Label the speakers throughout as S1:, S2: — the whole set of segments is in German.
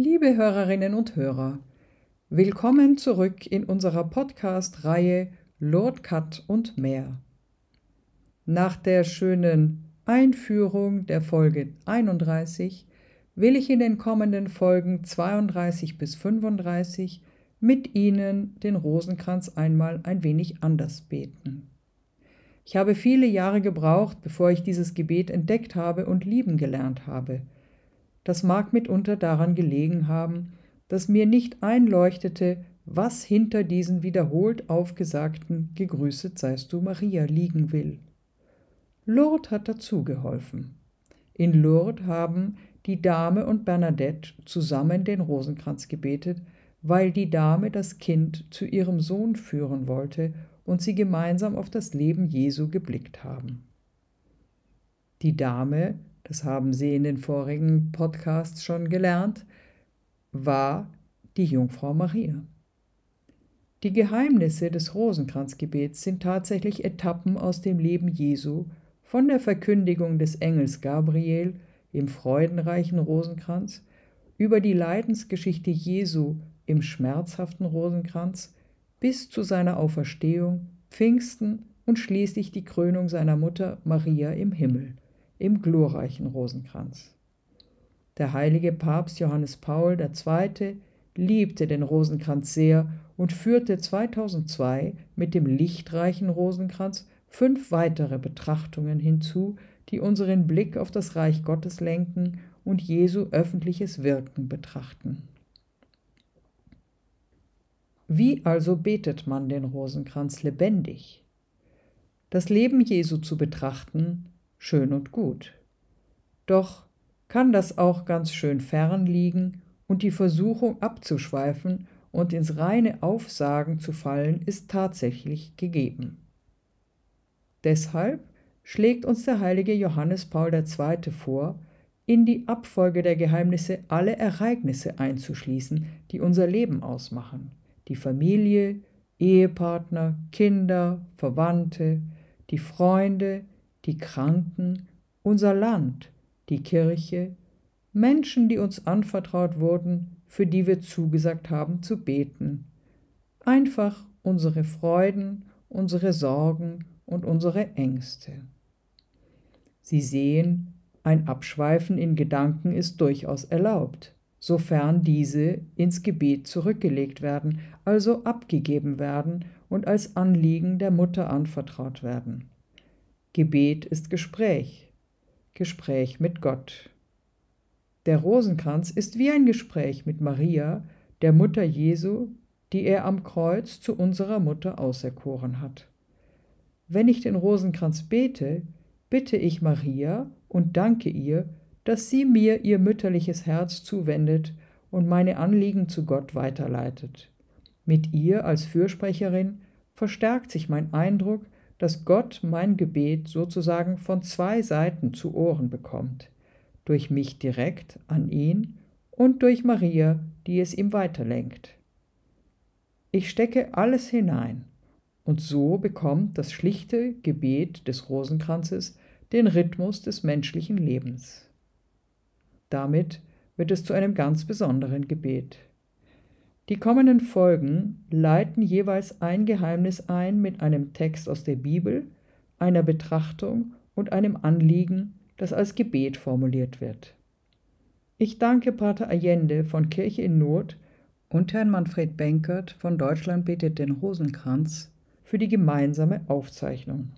S1: Liebe Hörerinnen und Hörer, willkommen zurück in unserer Podcast-Reihe Lord Cut und mehr. Nach der schönen Einführung der Folge 31 will ich in den kommenden Folgen 32 bis 35 mit Ihnen den Rosenkranz einmal ein wenig anders beten. Ich habe viele Jahre gebraucht, bevor ich dieses Gebet entdeckt habe und lieben gelernt habe – das mag mitunter daran gelegen haben, dass mir nicht einleuchtete, was hinter diesen wiederholt aufgesagten Gegrüßet seist du Maria liegen will. Lourdes hat dazu geholfen. In Lourdes haben die Dame und Bernadette zusammen den Rosenkranz gebetet, weil die Dame das Kind zu ihrem Sohn führen wollte und sie gemeinsam auf das Leben Jesu geblickt haben. Die Dame das haben Sie in den vorigen Podcasts schon gelernt, war die Jungfrau Maria. Die Geheimnisse des Rosenkranzgebets sind tatsächlich Etappen aus dem Leben Jesu, von der Verkündigung des Engels Gabriel im freudenreichen Rosenkranz über die Leidensgeschichte Jesu im schmerzhaften Rosenkranz bis zu seiner Auferstehung, Pfingsten und schließlich die Krönung seiner Mutter Maria im Himmel – im glorreichen Rosenkranz. Der heilige Papst Johannes Paul II. liebte den Rosenkranz sehr und führte 2002 mit dem lichtreichen Rosenkranz fünf weitere Betrachtungen hinzu, die unseren Blick auf das Reich Gottes lenken und Jesu öffentliches Wirken betrachten. Wie also betet man den Rosenkranz lebendig? Das Leben Jesu zu betrachten schön und gut. Doch kann das auch ganz schön fern liegen und die Versuchung abzuschweifen und ins reine Aufsagen zu fallen, ist tatsächlich gegeben. Deshalb schlägt uns der heilige Johannes Paul II. vor, in die Abfolge der Geheimnisse alle Ereignisse einzuschließen, die unser Leben ausmachen, die Familie, Ehepartner, Kinder, Verwandte, die Freunde, die Kranken, unser Land, die Kirche, Menschen, die uns anvertraut wurden, für die wir zugesagt haben zu beten. Einfach unsere Freuden, unsere Sorgen und unsere Ängste. Sie sehen, ein Abschweifen in Gedanken ist durchaus erlaubt, sofern diese ins Gebet zurückgelegt werden, also abgegeben werden und als Anliegen der Mutter anvertraut werden. Gebet ist Gespräch, Gespräch mit Gott. Der Rosenkranz ist wie ein Gespräch mit Maria, der Mutter Jesu, die er am Kreuz zu unserer Mutter auserkoren hat. Wenn ich den Rosenkranz bete, bitte ich Maria und danke ihr, dass sie mir ihr mütterliches Herz zuwendet und meine Anliegen zu Gott weiterleitet. Mit ihr als Fürsprecherin verstärkt sich mein Eindruck, dass Gott mein Gebet sozusagen von zwei Seiten zu Ohren bekommt, durch mich direkt an ihn und durch Maria, die es ihm weiterlenkt. Ich stecke alles hinein, und so bekommt das schlichte Gebet des Rosenkranzes den Rhythmus des menschlichen Lebens. Damit wird es zu einem ganz besonderen Gebet. Die kommenden Folgen leiten jeweils ein Geheimnis ein mit einem Text aus der Bibel, einer Betrachtung und einem Anliegen, das als Gebet formuliert wird. Ich danke Pater Allende von Kirche in Not und Herrn Manfred Benkert von Deutschland betet den Rosenkranz für die gemeinsame Aufzeichnung.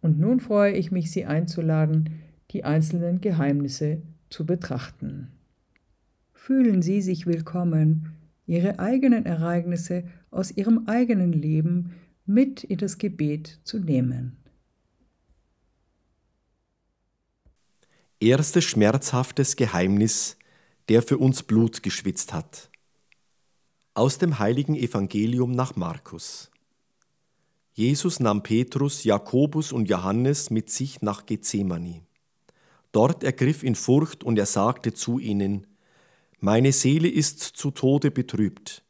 S1: Und nun freue ich mich, Sie einzuladen, die einzelnen Geheimnisse zu betrachten. Fühlen Sie sich willkommen ihre eigenen Ereignisse aus ihrem eigenen Leben mit in das Gebet zu nehmen.
S2: Erstes schmerzhaftes Geheimnis, der für uns Blut geschwitzt hat. Aus dem heiligen Evangelium nach Markus. Jesus nahm Petrus, Jakobus und Johannes mit sich nach Gethsemane. Dort ergriff ihn Furcht und er sagte zu ihnen, meine Seele ist zu Tode betrübt,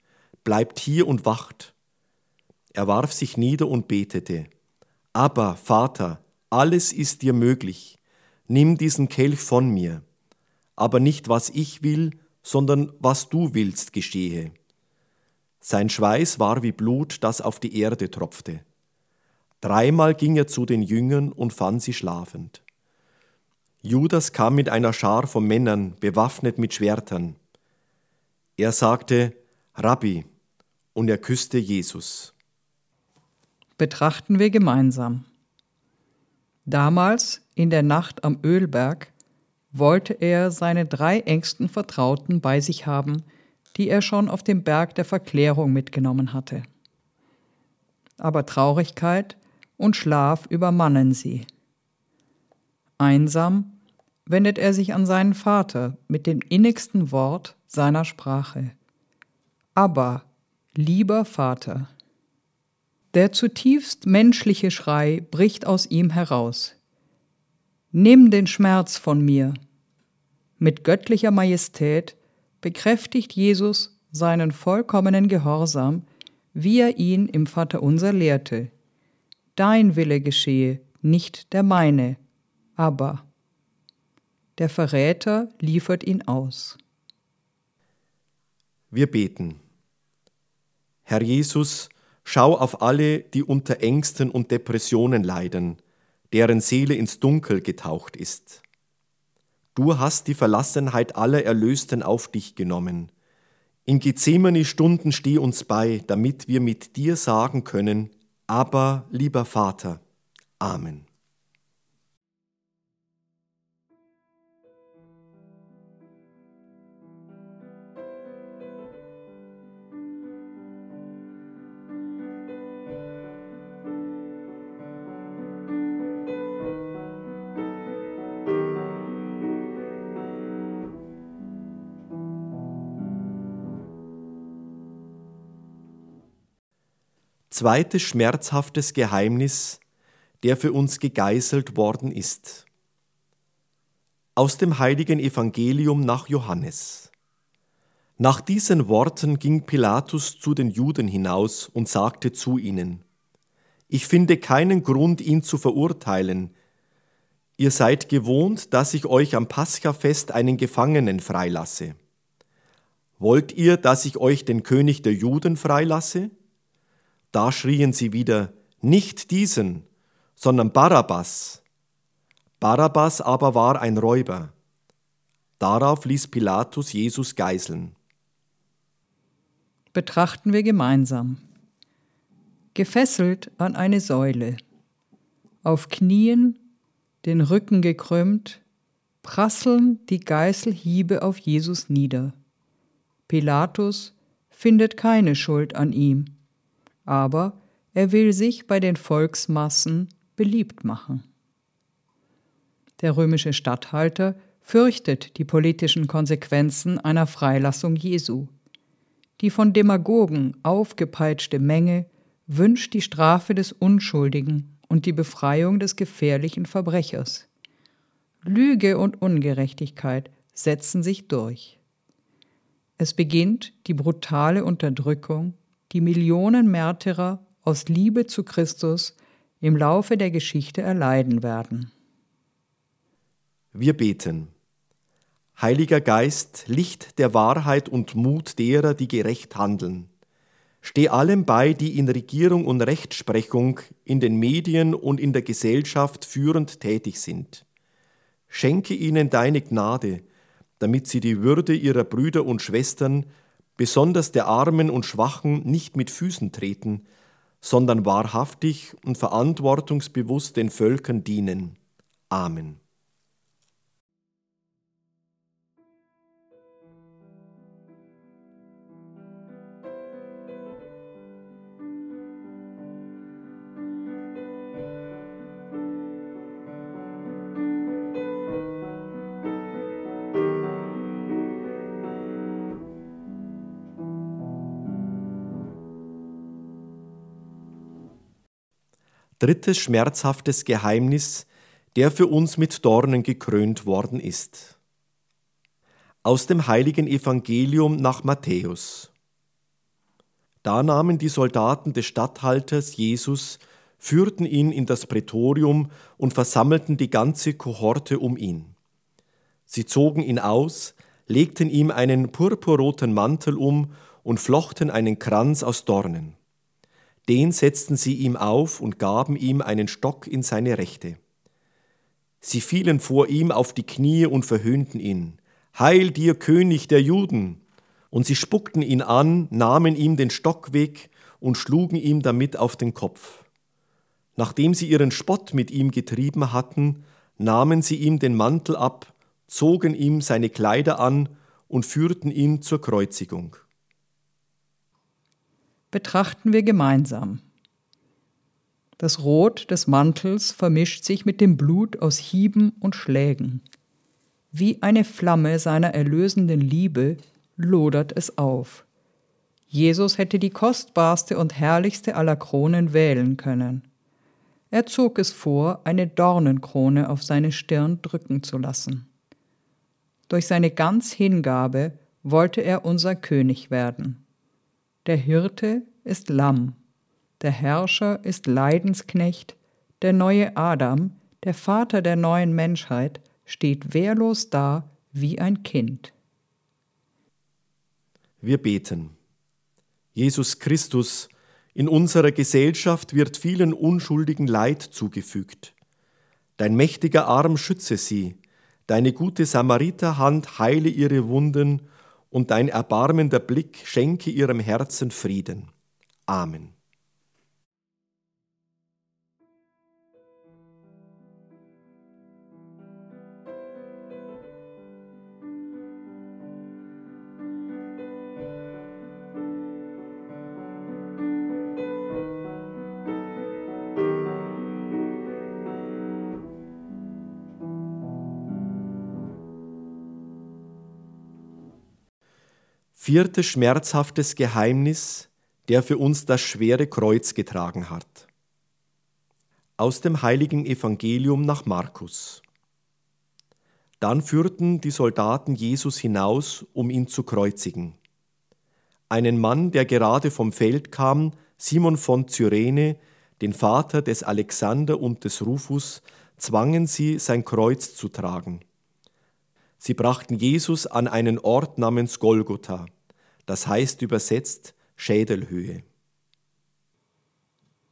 S2: bleibt hier und wacht. Er warf sich nieder und betete, Aber, Vater, alles ist dir möglich, nimm diesen Kelch von mir, aber nicht was ich will, sondern was du willst geschehe. Sein Schweiß war wie Blut, das auf die Erde tropfte. Dreimal ging er zu den Jüngern und fand sie schlafend. Judas kam mit einer Schar von Männern, bewaffnet mit Schwertern. Er sagte, Rabbi, und er küsste Jesus.
S1: Betrachten wir gemeinsam. Damals, in der Nacht am Ölberg, wollte er seine drei engsten Vertrauten bei sich haben, die er schon auf dem Berg der Verklärung mitgenommen hatte. Aber Traurigkeit und Schlaf übermannen sie. Einsam wendet er sich an seinen Vater mit dem innigsten Wort seiner Sprache. Aber, lieber Vater. Der zutiefst menschliche Schrei bricht aus ihm heraus. Nimm den Schmerz von mir. Mit göttlicher Majestät bekräftigt Jesus seinen vollkommenen Gehorsam, wie er ihn im Vaterunser lehrte. Dein Wille geschehe, nicht der meine, aber. Der Verräter liefert ihn aus.
S2: Wir beten. Herr Jesus, schau auf alle, die unter Ängsten und Depressionen leiden, deren Seele ins Dunkel getaucht ist. Du hast die Verlassenheit aller Erlösten auf dich genommen. In Gethsemane Stunden steh uns bei, damit wir mit dir sagen können, aber lieber Vater. Amen. Zweites schmerzhaftes Geheimnis, der für uns gegeißelt worden ist. Aus dem heiligen Evangelium nach Johannes. Nach diesen Worten ging Pilatus zu den Juden hinaus und sagte zu ihnen, Ich finde keinen Grund, ihn zu verurteilen. Ihr seid gewohnt, dass ich euch am Paschafest einen Gefangenen freilasse. Wollt ihr, dass ich euch den König der Juden freilasse? Da schrien sie wieder, nicht diesen, sondern Barabbas. Barabbas aber war ein Räuber. Darauf ließ Pilatus Jesus geißeln.
S1: Betrachten wir gemeinsam. Gefesselt an eine Säule, auf Knien, den Rücken gekrümmt, prasseln die Geißelhiebe auf Jesus nieder. Pilatus findet keine Schuld an ihm aber er will sich bei den Volksmassen beliebt machen. Der römische Statthalter fürchtet die politischen Konsequenzen einer Freilassung Jesu. Die von Demagogen aufgepeitschte Menge wünscht die Strafe des Unschuldigen und die Befreiung des gefährlichen Verbrechers. Lüge und Ungerechtigkeit setzen sich durch. Es beginnt die brutale Unterdrückung die Millionen Märtyrer aus Liebe zu Christus im Laufe der Geschichte erleiden werden.
S2: Wir beten. Heiliger Geist, Licht der Wahrheit und Mut derer, die gerecht handeln. Steh allem bei, die in Regierung und Rechtsprechung, in den Medien und in der Gesellschaft führend tätig sind. Schenke ihnen deine Gnade, damit sie die Würde ihrer Brüder und Schwestern besonders der Armen und Schwachen nicht mit Füßen treten, sondern wahrhaftig und verantwortungsbewusst den Völkern dienen. Amen. Drittes schmerzhaftes Geheimnis, der für uns mit Dornen gekrönt worden ist. Aus dem heiligen Evangelium nach Matthäus. Da nahmen die Soldaten des Statthalters Jesus, führten ihn in das Prätorium und versammelten die ganze Kohorte um ihn. Sie zogen ihn aus, legten ihm einen purpurroten Mantel um und flochten einen Kranz aus Dornen. Den setzten sie ihm auf und gaben ihm einen Stock in seine Rechte. Sie fielen vor ihm auf die Knie und verhöhnten ihn. Heil dir, König der Juden! Und sie spuckten ihn an, nahmen ihm den Stock weg und schlugen ihm damit auf den Kopf. Nachdem sie ihren Spott mit ihm getrieben hatten, nahmen sie ihm den Mantel ab, zogen ihm seine Kleider an und führten ihn zur Kreuzigung.
S1: Betrachten wir gemeinsam. Das Rot des Mantels vermischt sich mit dem Blut aus Hieben und Schlägen. Wie eine Flamme seiner erlösenden Liebe lodert es auf. Jesus hätte die kostbarste und herrlichste aller Kronen wählen können. Er zog es vor, eine Dornenkrone auf seine Stirn drücken zu lassen. Durch seine ganz Hingabe wollte er unser König werden. Der Hirte ist Lamm, der Herrscher ist Leidensknecht, der neue Adam, der Vater der neuen Menschheit, steht wehrlos da wie ein Kind.
S2: Wir beten. Jesus Christus, in unserer Gesellschaft wird vielen unschuldigen Leid zugefügt. Dein mächtiger Arm schütze sie, deine gute Samariterhand heile ihre Wunden und dein erbarmender Blick schenke ihrem Herzen Frieden. Amen. Viertes schmerzhaftes Geheimnis, der für uns das schwere Kreuz getragen hat. Aus dem heiligen Evangelium nach Markus. Dann führten die Soldaten Jesus hinaus, um ihn zu kreuzigen. Einen Mann, der gerade vom Feld kam, Simon von Cyrene, den Vater des Alexander und des Rufus, zwangen sie, sein Kreuz zu tragen. Sie brachten Jesus an einen Ort namens Golgotha, das heißt übersetzt Schädelhöhe.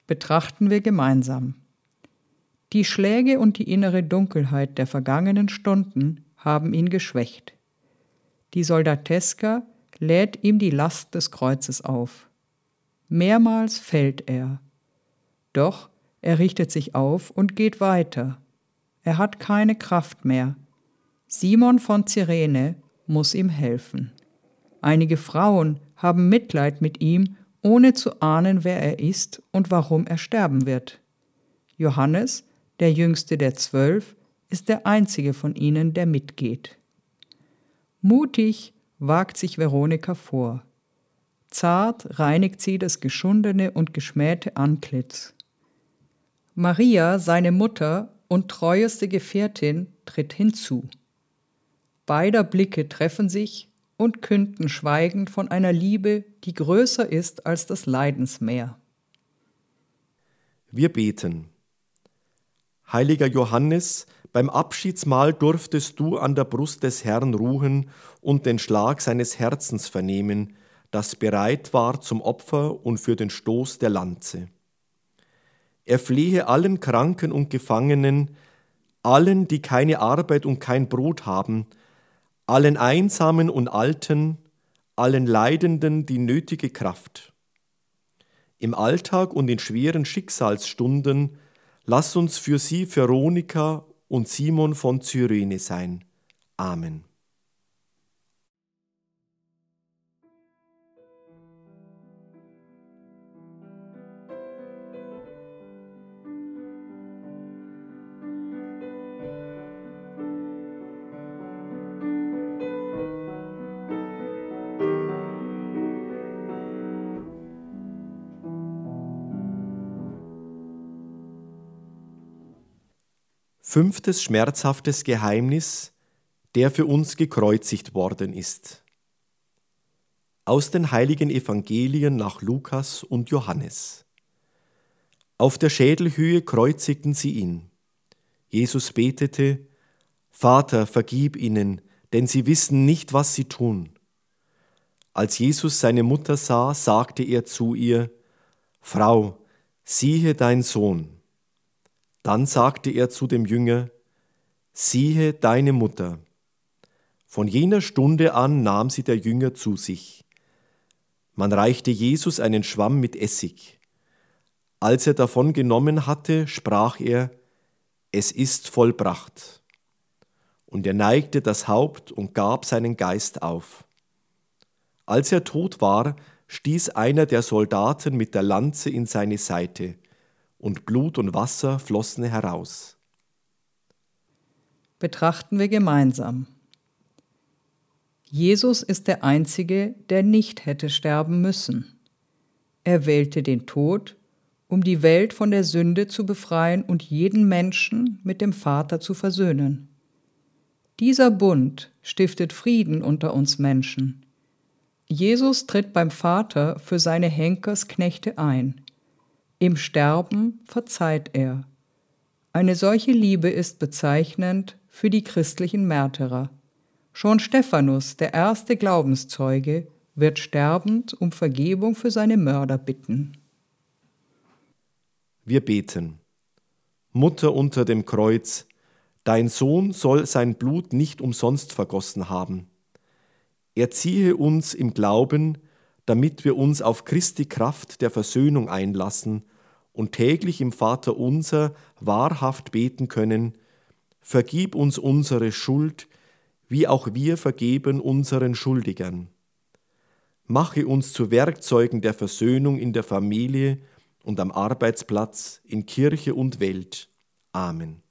S1: Betrachten wir gemeinsam. Die Schläge und die innere Dunkelheit der vergangenen Stunden haben ihn geschwächt. Die Soldateska lädt ihm die Last des Kreuzes auf. Mehrmals fällt er. Doch er richtet sich auf und geht weiter. Er hat keine Kraft mehr, Simon von Cyrene muss ihm helfen. Einige Frauen haben Mitleid mit ihm, ohne zu ahnen, wer er ist und warum er sterben wird. Johannes, der jüngste der zwölf, ist der einzige von ihnen, der mitgeht. Mutig wagt sich Veronika vor. Zart reinigt sie das geschundene und geschmähte Antlitz. Maria, seine Mutter und treueste Gefährtin, tritt hinzu. Beider Blicke treffen sich und künden schweigend von einer Liebe, die größer ist als das Leidensmeer.
S2: Wir beten. Heiliger Johannes, beim Abschiedsmahl durftest du an der Brust des Herrn ruhen und den Schlag seines Herzens vernehmen, das bereit war zum Opfer und für den Stoß der Lanze. Er flehe allen Kranken und Gefangenen, allen, die keine Arbeit und kein Brot haben, allen Einsamen und Alten, allen Leidenden die nötige Kraft. Im Alltag und in schweren Schicksalsstunden lass uns für sie Veronika und Simon von Cyrene sein. Amen. Fünftes schmerzhaftes Geheimnis, der für uns gekreuzigt worden ist. Aus den heiligen Evangelien nach Lukas und Johannes. Auf der Schädelhöhe kreuzigten sie ihn. Jesus betete, Vater, vergib ihnen, denn sie wissen nicht, was sie tun. Als Jesus seine Mutter sah, sagte er zu ihr, Frau, siehe dein Sohn. Dann sagte er zu dem Jünger, siehe deine Mutter. Von jener Stunde an nahm sie der Jünger zu sich. Man reichte Jesus einen Schwamm mit Essig. Als er davon genommen hatte, sprach er, es ist vollbracht. Und er neigte das Haupt und gab seinen Geist auf. Als er tot war, stieß einer der Soldaten mit der Lanze in seine Seite, und Blut und Wasser flossen heraus.
S1: Betrachten wir gemeinsam. Jesus ist der Einzige, der nicht hätte sterben müssen. Er wählte den Tod, um die Welt von der Sünde zu befreien und jeden Menschen mit dem Vater zu versöhnen. Dieser Bund stiftet Frieden unter uns Menschen. Jesus tritt beim Vater für seine Henkersknechte ein. Im Sterben verzeiht er. Eine solche Liebe ist bezeichnend für die christlichen Märtyrer. Schon Stephanus, der erste Glaubenszeuge, wird sterbend um Vergebung für seine Mörder bitten.
S2: Wir beten. Mutter unter dem Kreuz, dein Sohn soll sein Blut nicht umsonst vergossen haben. Erziehe uns im Glauben, damit wir uns auf Christi Kraft der Versöhnung einlassen und täglich im Vater unser wahrhaft beten können, vergib uns unsere Schuld, wie auch wir vergeben unseren Schuldigern. Mache uns zu Werkzeugen der Versöhnung in der Familie und am Arbeitsplatz, in Kirche und Welt. Amen.